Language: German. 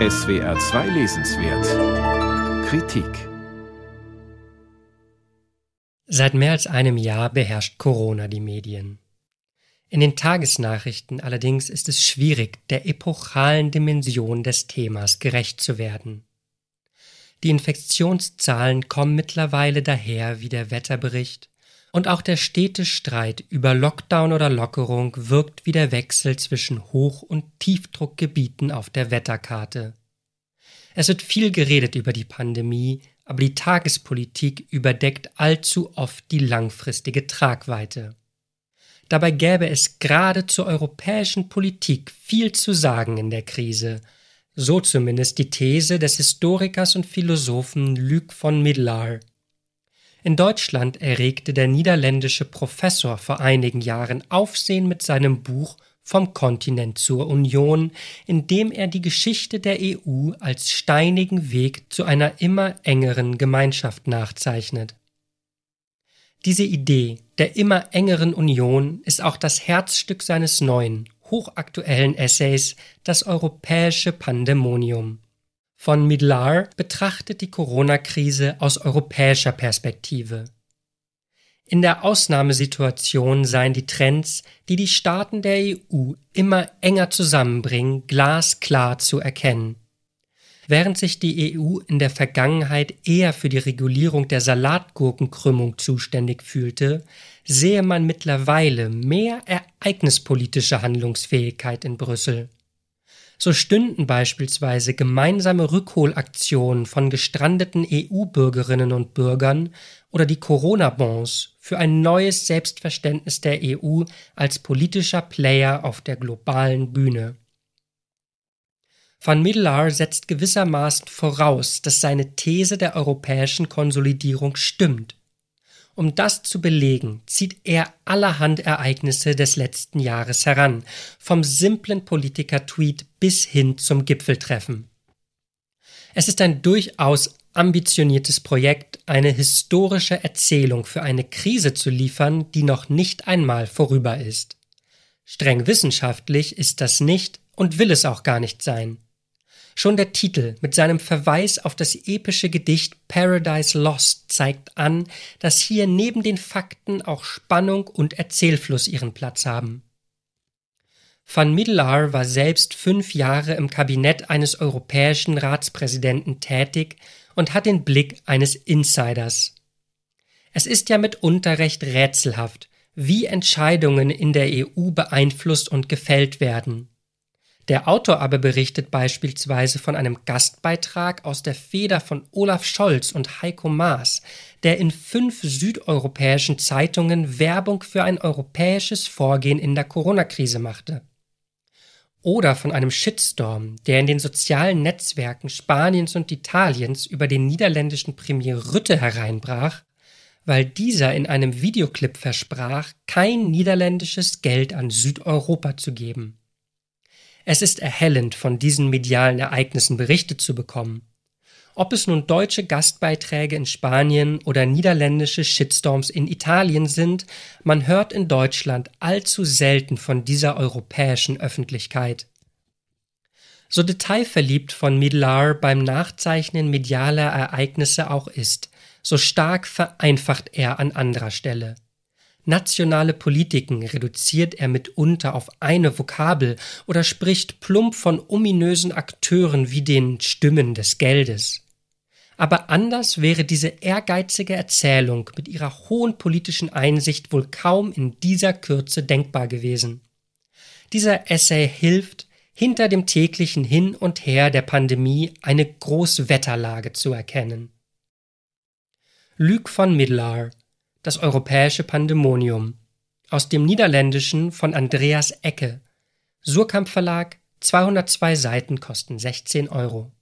SWR 2 Lesenswert Kritik Seit mehr als einem Jahr beherrscht Corona die Medien. In den Tagesnachrichten allerdings ist es schwierig, der epochalen Dimension des Themas gerecht zu werden. Die Infektionszahlen kommen mittlerweile daher wie der Wetterbericht, und auch der stete Streit über Lockdown oder Lockerung wirkt wie der Wechsel zwischen Hoch- und Tiefdruckgebieten auf der Wetterkarte. Es wird viel geredet über die Pandemie, aber die Tagespolitik überdeckt allzu oft die langfristige Tragweite. Dabei gäbe es gerade zur europäischen Politik viel zu sagen in der Krise, so zumindest die These des Historikers und Philosophen Luc von Midlar. In Deutschland erregte der niederländische Professor vor einigen Jahren Aufsehen mit seinem Buch Vom Kontinent zur Union, in dem er die Geschichte der EU als steinigen Weg zu einer immer engeren Gemeinschaft nachzeichnet. Diese Idee der immer engeren Union ist auch das Herzstück seines neuen, hochaktuellen Essays Das europäische Pandemonium. Von Midlar betrachtet die Corona-Krise aus europäischer Perspektive. In der Ausnahmesituation seien die Trends, die die Staaten der EU immer enger zusammenbringen, glasklar zu erkennen. Während sich die EU in der Vergangenheit eher für die Regulierung der Salatgurkenkrümmung zuständig fühlte, sehe man mittlerweile mehr ereignispolitische Handlungsfähigkeit in Brüssel. So stünden beispielsweise gemeinsame Rückholaktionen von gestrandeten EU-Bürgerinnen und Bürgern oder die Corona-Bonds für ein neues Selbstverständnis der EU als politischer Player auf der globalen Bühne. Van Middelar setzt gewissermaßen voraus, dass seine These der europäischen Konsolidierung stimmt. Um das zu belegen, zieht er allerhand Ereignisse des letzten Jahres heran, vom simplen Politiker-Tweet bis hin zum Gipfeltreffen. Es ist ein durchaus ambitioniertes Projekt, eine historische Erzählung für eine Krise zu liefern, die noch nicht einmal vorüber ist. Streng wissenschaftlich ist das nicht und will es auch gar nicht sein. Schon der Titel mit seinem Verweis auf das epische Gedicht Paradise Lost zeigt an, dass hier neben den Fakten auch Spannung und Erzählfluss ihren Platz haben. Van Middelar war selbst fünf Jahre im Kabinett eines europäischen Ratspräsidenten tätig und hat den Blick eines Insiders. Es ist ja mitunter recht rätselhaft, wie Entscheidungen in der EU beeinflusst und gefällt werden. Der Autor aber berichtet beispielsweise von einem Gastbeitrag aus der Feder von Olaf Scholz und Heiko Maas, der in fünf südeuropäischen Zeitungen Werbung für ein europäisches Vorgehen in der Corona-Krise machte. Oder von einem Shitstorm, der in den sozialen Netzwerken Spaniens und Italiens über den niederländischen Premier Rütte hereinbrach, weil dieser in einem Videoclip versprach, kein niederländisches Geld an Südeuropa zu geben. Es ist erhellend, von diesen medialen Ereignissen berichtet zu bekommen. Ob es nun deutsche Gastbeiträge in Spanien oder niederländische Shitstorms in Italien sind, man hört in Deutschland allzu selten von dieser europäischen Öffentlichkeit. So detailverliebt von Midlar beim Nachzeichnen medialer Ereignisse auch ist, so stark vereinfacht er an anderer Stelle. Nationale Politiken reduziert er mitunter auf eine Vokabel oder spricht plump von ominösen Akteuren wie den Stimmen des Geldes. Aber anders wäre diese ehrgeizige Erzählung mit ihrer hohen politischen Einsicht wohl kaum in dieser Kürze denkbar gewesen. Dieser Essay hilft, hinter dem täglichen Hin und Her der Pandemie eine Großwetterlage zu erkennen. Luc von Midlar das europäische Pandemonium. Aus dem Niederländischen von Andreas Ecke. Surkamp Verlag, 202 Seiten kosten 16 Euro.